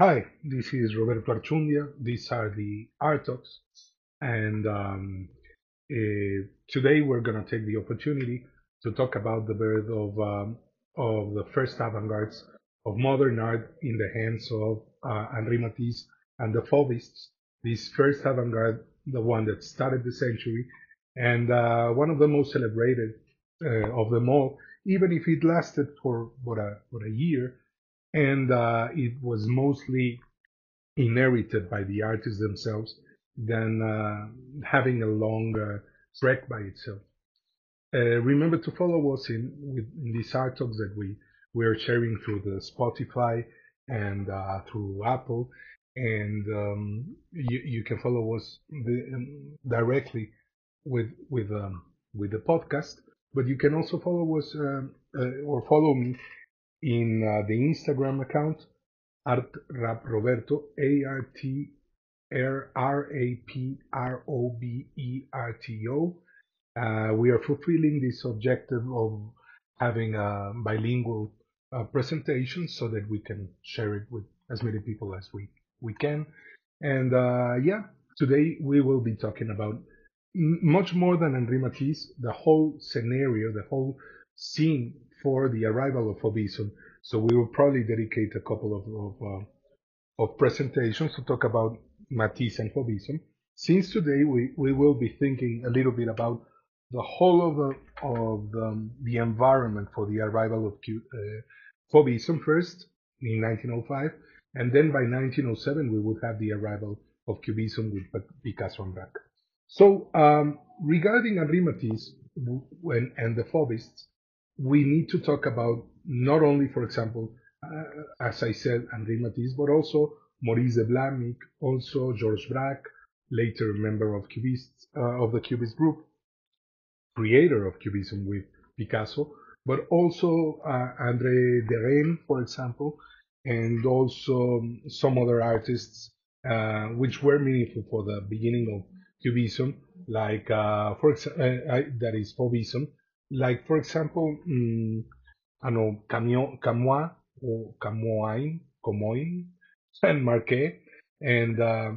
Hi, this is Roberto Archundia. These are the Art Talks, and um, uh, today we're going to take the opportunity to talk about the birth of um, of the first avant-gardes of modern art in the hands of uh, Henri Matisse and the Fauvists. This first avant-garde, the one that started the century, and uh, one of the most celebrated uh, of them all, even if it lasted for what a what a year, and uh, it was mostly inherited by the artists themselves than uh, having a long uh, trek by itself. Uh, remember to follow us in, with, in these art talks that we we are sharing through the Spotify and uh, through Apple, and um, you, you can follow us the, um, directly with with um, with the podcast. But you can also follow us or follow me in uh, the Instagram account Art Rap Roberto A R T R A P R O B E R T O. Uh, we are fulfilling this objective of having a bilingual uh, presentation so that we can share it with as many people as we, we can. And uh, yeah, today we will be talking about much more than Henri Matisse, the whole scenario, the whole scene for the arrival of Fauvism. So we will probably dedicate a couple of of, uh, of presentations to talk about Matisse and Fauvism. Since today we, we will be thinking a little bit about the whole of the of the, the environment for the arrival of uh, Fauvism first in 1905, and then by 1907 we would have the arrival of Cubism with Picasso and Braque. So um, regarding Henri Matisse when, and the Fauvists, we need to talk about not only, for example, uh, as I said, Henri Matisse, but also Maurice de Vlaminck, also Georges Braque, later member of uh, of the Cubist group, creator of Cubism with Picasso, but also uh, André Derain, for example, and also some other artists uh, which were meaningful for the beginning of Cubism, like uh, for example, uh, that is Fauvism, like for example, um, I know Camois or Camoin, Comoin, and Marquet, and uh,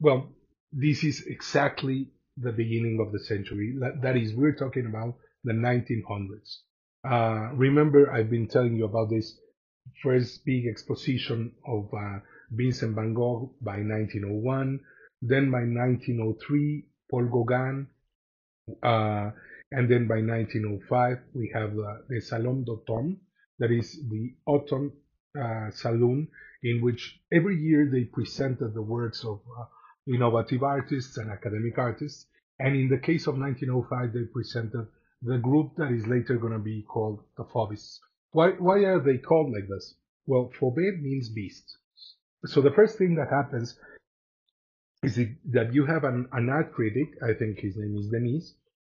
well, this is exactly the beginning of the century. That is, we're talking about the 1900s. Uh, remember, I've been telling you about this first big exposition of uh, Vincent van Gogh by 1901. Then by 1903, Paul Gauguin. Uh, and then by 1905, we have uh, the Salon d'Automne, that is the autumn uh, saloon, in which every year they presented the works of uh, innovative artists and academic artists. And in the case of 1905, they presented the group that is later going to be called the Fauvists. Why, why are they called like this? Well, Fauve means beast. So the first thing that happens is that you have an, an art critic, I think his name is Denis,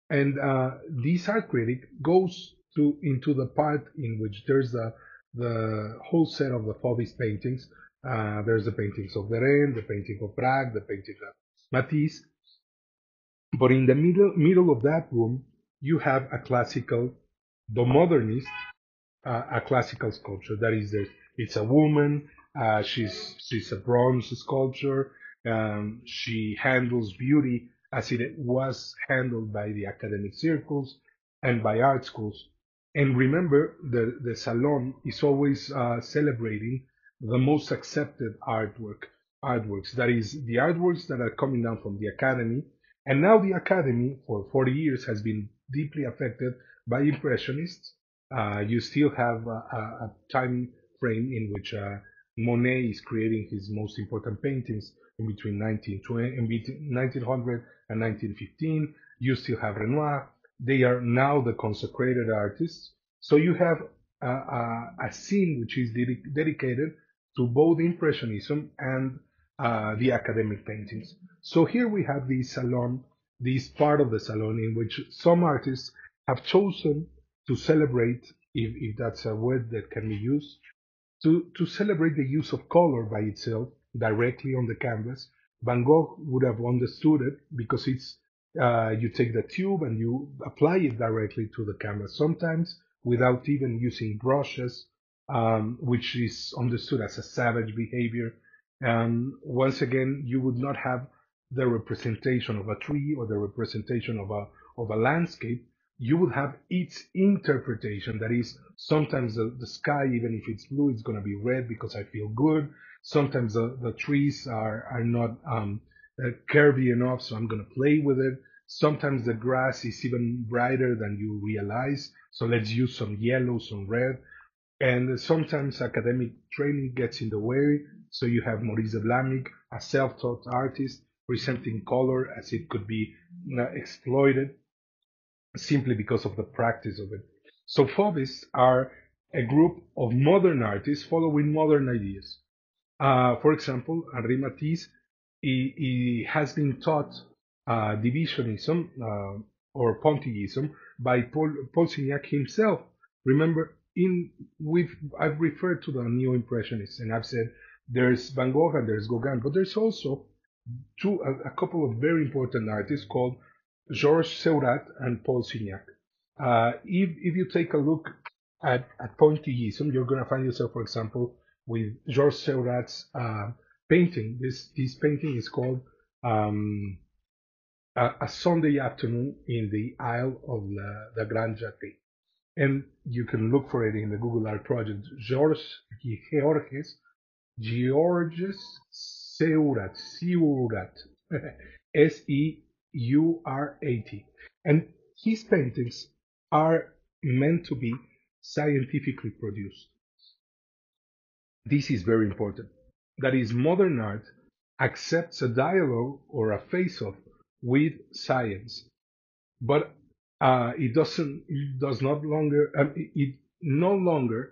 and uh, this art critic goes to into the part in which there's the the whole set of the Fauvist paintings. Uh, there's the paintings of Derain, the painting of Braque, the painting of Matisse. But in the middle middle of that room, you have a classical, the modernist, uh, a classical sculpture. That is, it's a woman. Uh, she's she's a bronze sculpture. Um, she handles beauty as it was handled by the academic circles and by art schools. And remember, the, the Salon is always uh, celebrating the most accepted artwork, artworks. That is, the artworks that are coming down from the academy. And now the academy, for 40 years, has been deeply affected by impressionists. Uh, you still have a, a, time frame in which uh, Monet is creating his most important paintings in between 1920 in between 1900 and 1915. You still have Renoir. They are now the consecrated artists. So you have a, a, a scene which is ded- dedicated to both Impressionism and uh, the academic paintings. So here we have the salon, this part of the salon in which some artists have chosen to celebrate, if, if that's a word that can be used, to, to celebrate the use of color by itself directly on the canvas. Van Gogh would have understood it because it's uh, you take the tube and you apply it directly to the canvas, sometimes without even using brushes, um, which is understood as a savage behavior And once again, you would not have the representation of a tree or the representation of a of a landscape. You would have its interpretation. That is, sometimes the, the sky, even if it's blue, it's going to be red because I feel good. Sometimes the, the trees are are not um, uh, curvy enough, so I'm going to play with it. Sometimes the grass is even brighter than you realize, so let's use some yellow, some red. And sometimes academic training gets in the way, so you have Maurice de a self-taught artist, presenting color as it could be uh, exploited simply because of the practice of it. So Fauvists are a group of modern artists following modern ideas. Uh, for example, Henri Matisse he, he has been taught uh, divisionism uh, or Pontillism by Paul, Paul Signac himself. Remember, in we've I've referred to the neo impressionists and I've said there's Van Gogh and there's Gauguin, but there's also two a, a couple of very important artists called Georges Seurat and Paul Signac. Uh, if, if you take a look at, at pointillism, you're going to find yourself, for example, with Georges Seurat's uh, painting. This, this painting is called um, a, a, Sunday Afternoon in the Isle of La, La Grande And you can look for it in the Google Art Project. Georges, Georges, Georges Seurat, Seurat, S-E you are 80, And his paintings are meant to be scientifically produced. This is very important. That is, modern art accepts a dialogue or a face off with science, but uh, it doesn't, it does not longer, um, it no longer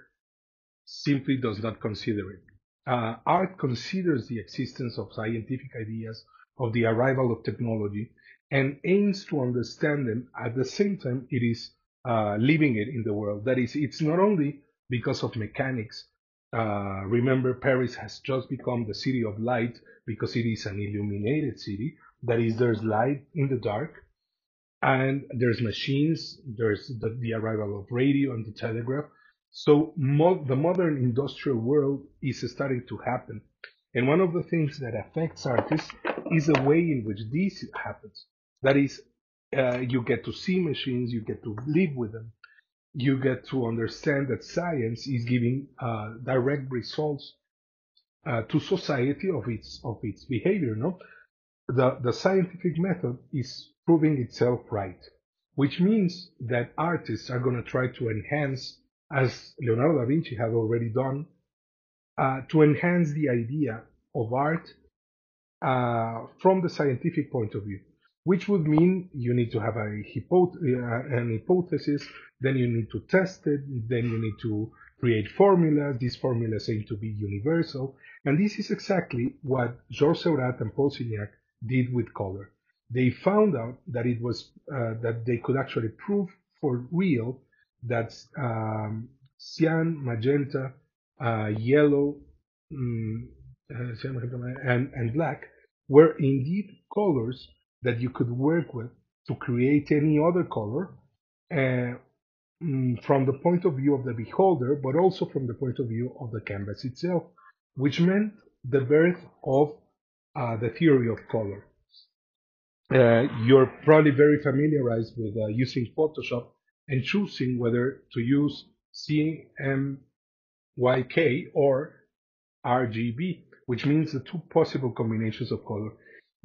simply does not consider it. Uh, art considers the existence of scientific ideas, of the arrival of technology, and aims to understand them. At the same time, it is uh, living it in the world. That is, it's not only because of mechanics, uh, remember, Paris has just become the city of light because it is an illuminated city. That is, there's light in the dark, and there's machines, there's the, the arrival of radio and the telegraph. So mo- the modern industrial world is starting to happen. And one of the things that affects artists is the way in which this happens. That is, uh, you get to see machines, you get to live with them, you get to understand that science is giving uh, direct results uh, to society of its of its behavior. No, the the scientific method is proving itself right, which means that artists are going to try to enhance, as Leonardo da Vinci had already done, uh, to enhance the idea of art uh, from the scientific point of view which would mean you need to have a hypo- uh, an hypothesis, then you need to test it, then you need to create formulas. These formulas aim to be universal. And this is exactly what Georges Seurat and Paul Signac did with color. They found out that it was uh, that they could actually prove for real that um, cyan, magenta, uh, yellow, um, and, and black were indeed colors that you could work with to create any other color uh, from the point of view of the beholder, but also from the point of view of the canvas itself, which meant the birth of uh, the theory of color. Uh, you're probably very familiarized with uh, using Photoshop and choosing whether to use CMYK or RGB, which means the two possible combinations of color.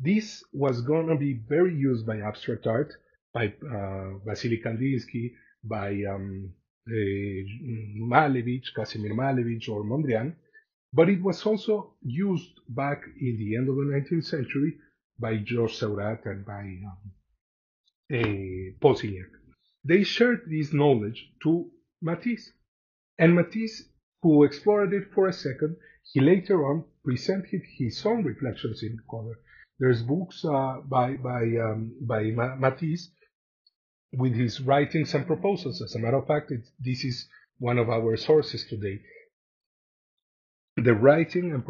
This was going to be very used by abstract art, by uh, Vasily Kandinsky, by um, uh, Malevich, Casimir Malevich, or Mondrian, but it was also used back in the end of the 19th century by Georges Seurat and by um, uh, Paul Signac. They shared this knowledge to Matisse. And Matisse, who explored it for a second, he later on presented his own reflections in color. There's books uh, by by um, by Matisse with his writings and proposals. As a matter of fact, this is one of our sources today. The writing and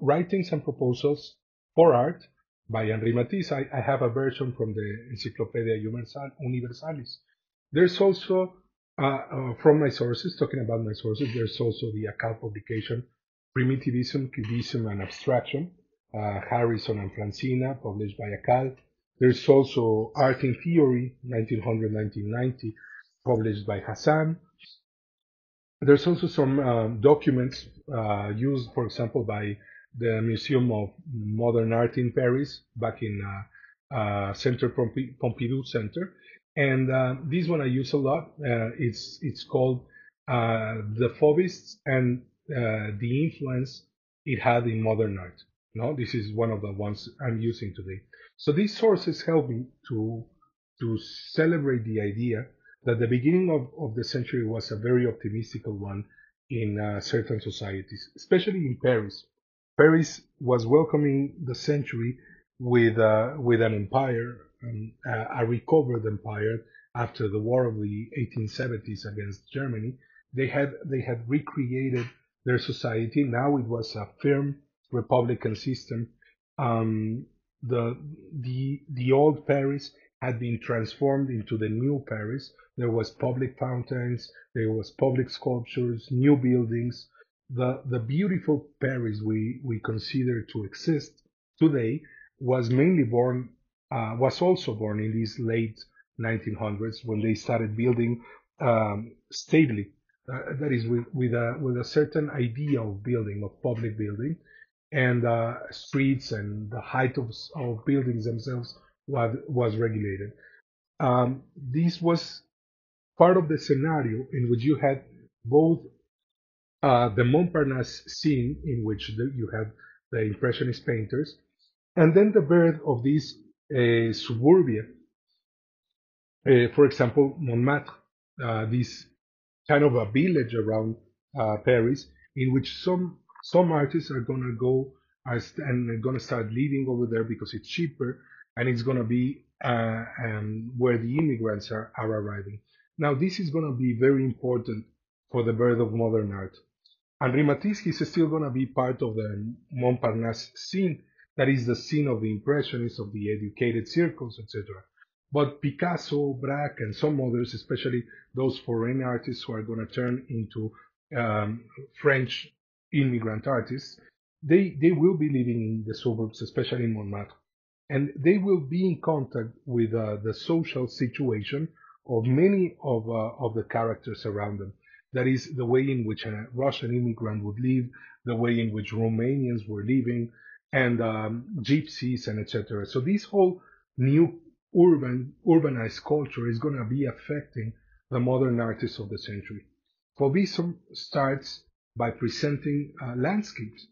writings and proposals for art by Henri Matisse. I, I, have a version from the Encyclopedia Universalis. There's also uh, uh, from my sources, talking about my sources, there's also the Akal publication Primitivism, Cubism, and Abstraction, uh, Harrison and Frascina, published by Akal. There's also Art in Theory, 1900-1990, published by Hassan. There's also some um, documents uh, used, for example, by the Museum of Modern Art in Paris, back in uh, uh, Center Pompidou Center. And uh, this one I use a lot. Uh, it's it's called uh, the Fauvists and the influence it had in modern art. No, this is one of the ones I'm using today. So these sources help me to to celebrate the idea that the beginning of, of the century was a very optimistic one in uh, certain societies, especially in Paris. Paris was welcoming the century with uh, with an empire, um, a recovered empire after the war of the 1870s against Germany. They had they had recreated their society. Now it was a firm republican system. Um, the the the old Paris had been transformed into the new Paris. There was public fountains, there was public sculptures, new buildings. The the beautiful Paris we we consider to exist today was mainly born uh, was also born in these late 1900s when they started building um, stably. Uh, that is with with a with a certain idea of building of public building and uh, streets and the height of, of buildings themselves was, was regulated. Um, this was part of the scenario in which you had both uh, the Montparnasse scene, in which the, you had the Impressionist painters, and then the birth of these uh, suburbia. Uh, for example, Montmartre, uh, this kind of a village around uh, Paris, in which some some artists are gonna go and are gonna start living over there because it's cheaper and it's gonna be uh, um, where the immigrants are, are arriving. Now this is gonna be very important for the birth of modern art. Henri Matisse is still gonna be part of the Montparnasse scene, that is the scene of the impressionists, of the educated circles, etc. But Picasso, Braque, and some others, especially those foreign artists who are going to turn into um, French immigrant artists, they, they will be living in the suburbs, especially in Montmartre, and they will be in contact with uh, the social situation of many of, uh, of the characters around them. That is the way in which a Russian immigrant would live, the way in which Romanians were living, and um, gypsies and etc. So this whole new urban urbanized culture is going to be affecting the modern artists of the century. Fauvism starts by presenting uh, landscapes.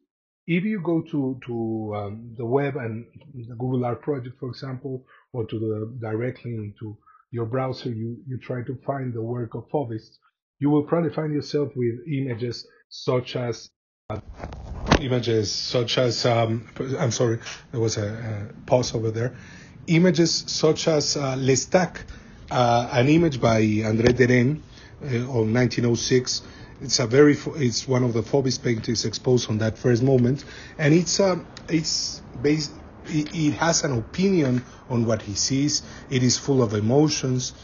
If you go to, to um, the web and the Google Art Project, for example, or to the directly into your browser, you, you try to find the work of Fauvists, you will probably find yourself with images such as uh, images such as um, I'm sorry, there was a, a, pause over there. Images such as uh, L'Estaque, uh, an image by André Derain uh, of 1906 it's a very it's one of the Fauvist paintings exposed on that first moment, and it's a um, it's based it, it has an opinion on what he sees. It is full of emotions.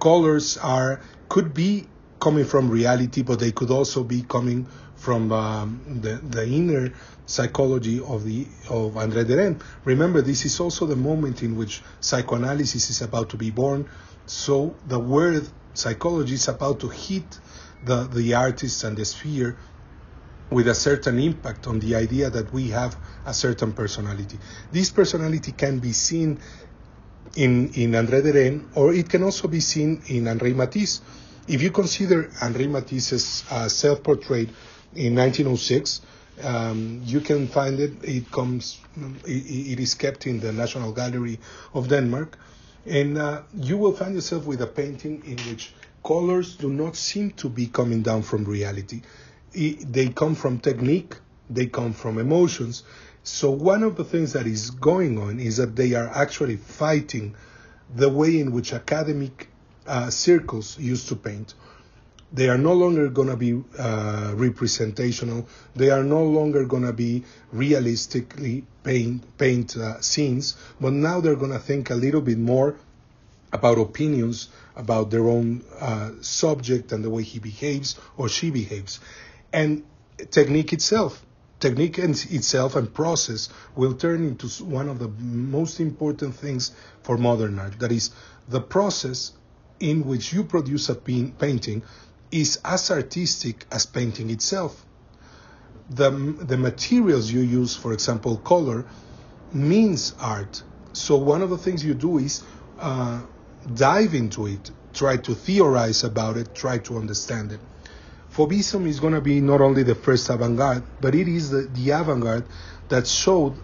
Colors are could be coming from reality, but they could also be coming from um, the the inner psychology of the of André Derain. Remember, this is also the moment in which psychoanalysis is about to be born. So the word psychology is about to hit the, the artist and the sphere with a certain impact on the idea that we have a certain personality. This personality can be seen in, in André Derain, or it can also be seen in Henri Matisse. If you consider Henri Matisse's uh, self-portrait in 1906, um, you can find it. It comes. It, it is kept in the National Gallery of Denmark, and uh, you will find yourself with a painting in which colors do not seem to be coming down from reality. They come from technique, they come from emotions. So, one of the things that is going on is that they are actually fighting the way in which academic uh, circles used to paint. They are no longer going to be uh, representational. They are no longer going to be realistically paint, paint uh, scenes, but now they're going to think a little bit more about opinions about their own uh, subject and the way he behaves or she behaves. And technique itself, technique and itself and process will turn into one of the most important things for modern art. That is, the process in which you produce a painting is as artistic as painting itself. The, the materials you use, for example, color, means art. So one of the things you do is uh, dive into it, try to theorize about it, try to understand it. Fauvism is going to be not only the first avant-garde, but it is the, the avant-garde that showed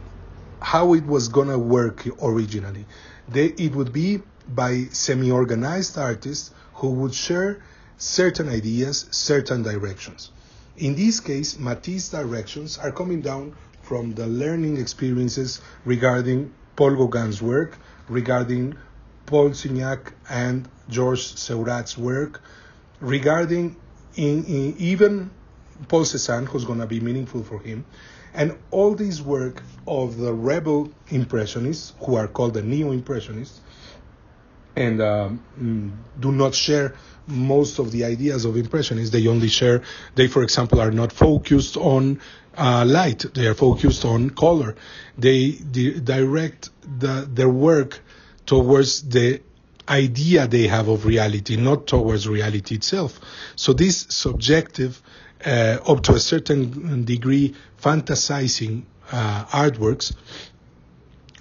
how it was going to work originally. They, it would be by semi-organized artists who would share certain ideas, certain directions. In this case, Matisse directions are coming down from the learning experiences regarding Paul Gauguin's work, regarding Paul Signac and Georges Seurat's work, regarding in, in even Paul Cézanne, who's going to be meaningful for him, and all this work of the rebel impressionists, who are called the neo-impressionists, and um, do not share most of the ideas of impressionists. They only share, they, for example, are not focused on uh, light. They are focused on color. They di- direct the, their work towards the idea they have of reality, not towards reality itself. So this subjective, uh, up to a certain degree, fantasizing uh, artworks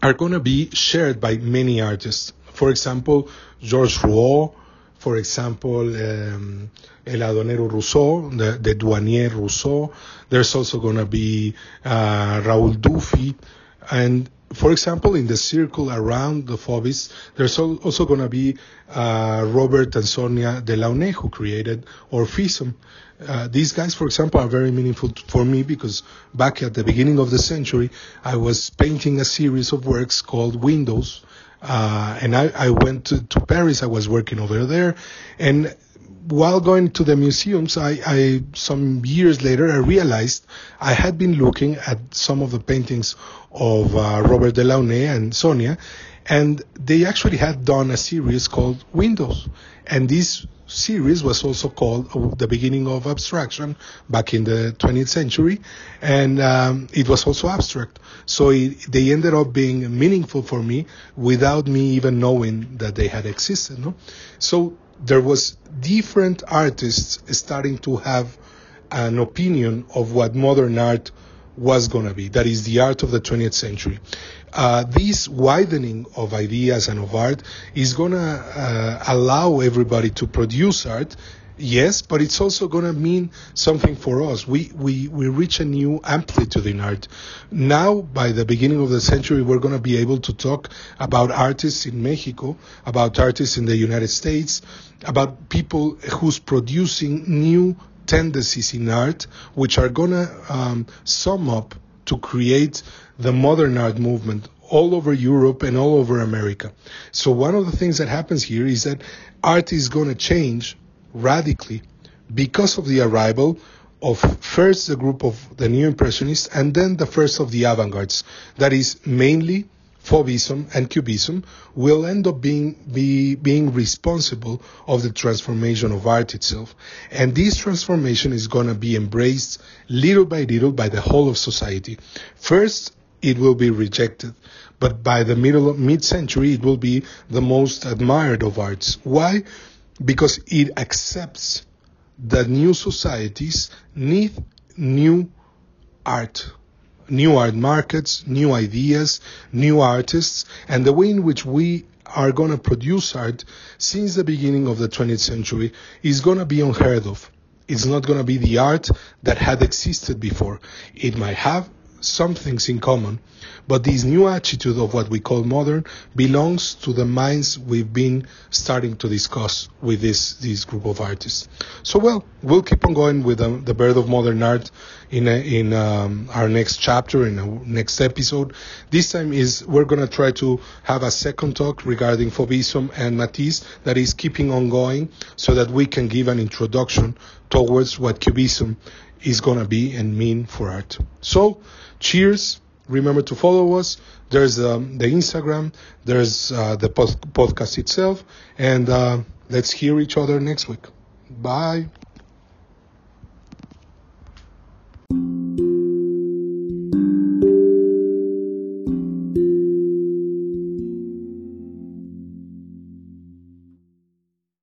are going to be shared by many artists. For example, Georges Rouault, for example, um, El Aduanero Rousseau, the, the Douanier Rousseau. There's also going to be uh, Raoul Dufy. And for example, in the circle around the Fauvists, there's also going to be uh, Robert and Sonia Delaunay, who created Orphism. Uh, these guys, for example, are very meaningful for me because back at the beginning of the century, I was painting a series of works called Windows, uh, and I, I went to, to, Paris. I was working over there, and while going to the museums, I, I some years later I realized I had been looking at some of the paintings of uh, Robert Delaunay and Sonia, and they actually had done a series called Windows, and this series was also called the beginning of abstraction back in the 20th century, and um, it was also abstract. So it, they ended up being meaningful for me without me even knowing that they had existed. No? So there was different artists starting to have an opinion of what modern art was going to be. That is the art of the 20th century. Uh, this widening of ideas and of art is going to uh, allow everybody to produce art. Yes, but it's also going to mean something for us. We, we, we reach a new amplitude in art. Now, by the beginning of the century, we're going to be able to talk about artists in Mexico, about artists in the United States, about people who's producing new tendencies in art, which are going to um, sum up to create the modern art movement all over Europe and all over America. So one of the things that happens here is that art is going to change radically because of the arrival of first the group of the Neo Impressionists and then the first of the avant-gardes. That is mainly Fauvism and Cubism will end up being, be, being responsible of the transformation of art itself. And this transformation is going to be embraced little by little by the whole of society. First, it will be rejected. But by the middle mid-century, it will be the most admired of arts. Why? Because it accepts that new societies need new art new art markets, new ideas, new artists, and the way in which we are going to produce art since the beginning of the 20th century is going to be unheard of. It's not going to be the art that had existed before. It might have some things in common, but this new attitude of what we call modern belongs to the minds we've been starting to discuss with this, this group of artists. So, well, we'll keep on going with the birth of modern art in, a, in um, our next chapter, in our next episode. This time is we're going to try to have a second talk regarding Fauvism and Matisse that is keeping on going so that we can give an introduction towards what Cubism is going to be and mean for art. So, cheers. Remember to follow us. There's um, the Instagram, there's uh, the podcast itself, and uh, let's hear each other next week. Bye.